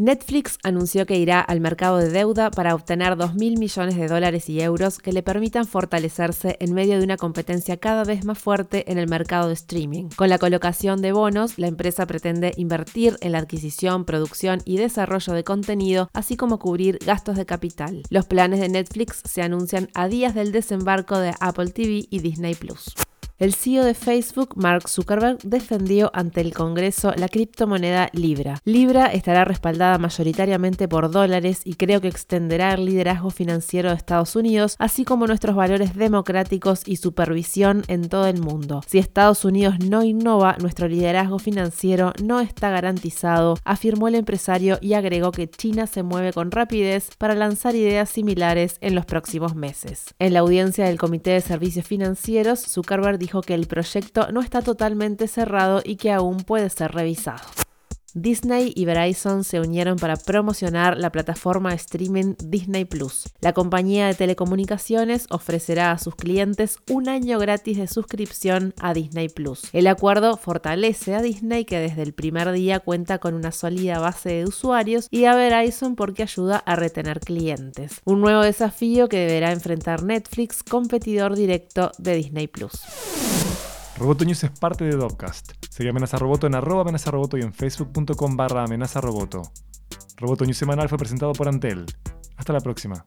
Netflix anunció que irá al mercado de deuda para obtener 2.000 millones de dólares y euros que le permitan fortalecerse en medio de una competencia cada vez más fuerte en el mercado de streaming. Con la colocación de bonos, la empresa pretende invertir en la adquisición, producción y desarrollo de contenido, así como cubrir gastos de capital. Los planes de Netflix se anuncian a días del desembarco de Apple TV y Disney Plus. El CEO de Facebook, Mark Zuckerberg, defendió ante el Congreso la criptomoneda Libra. Libra estará respaldada mayoritariamente por dólares y creo que extenderá el liderazgo financiero de Estados Unidos, así como nuestros valores democráticos y supervisión en todo el mundo. Si Estados Unidos no innova, nuestro liderazgo financiero no está garantizado, afirmó el empresario y agregó que China se mueve con rapidez para lanzar ideas similares en los próximos meses. En la audiencia del Comité de Servicios Financieros, Zuckerberg dijo dijo que el proyecto no está totalmente cerrado y que aún puede ser revisado. Disney y Verizon se unieron para promocionar la plataforma de streaming Disney Plus. La compañía de telecomunicaciones ofrecerá a sus clientes un año gratis de suscripción a Disney Plus. El acuerdo fortalece a Disney que desde el primer día cuenta con una sólida base de usuarios y a Verizon porque ayuda a retener clientes. Un nuevo desafío que deberá enfrentar Netflix, competidor directo de Disney Plus. Roboto News es parte de Dopcast. Sigue Amenaza Roboto en arroba amenaza roboto y en facebook.com barra amenaza roboto. News semanal fue presentado por Antel. Hasta la próxima.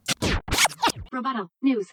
Roboto News.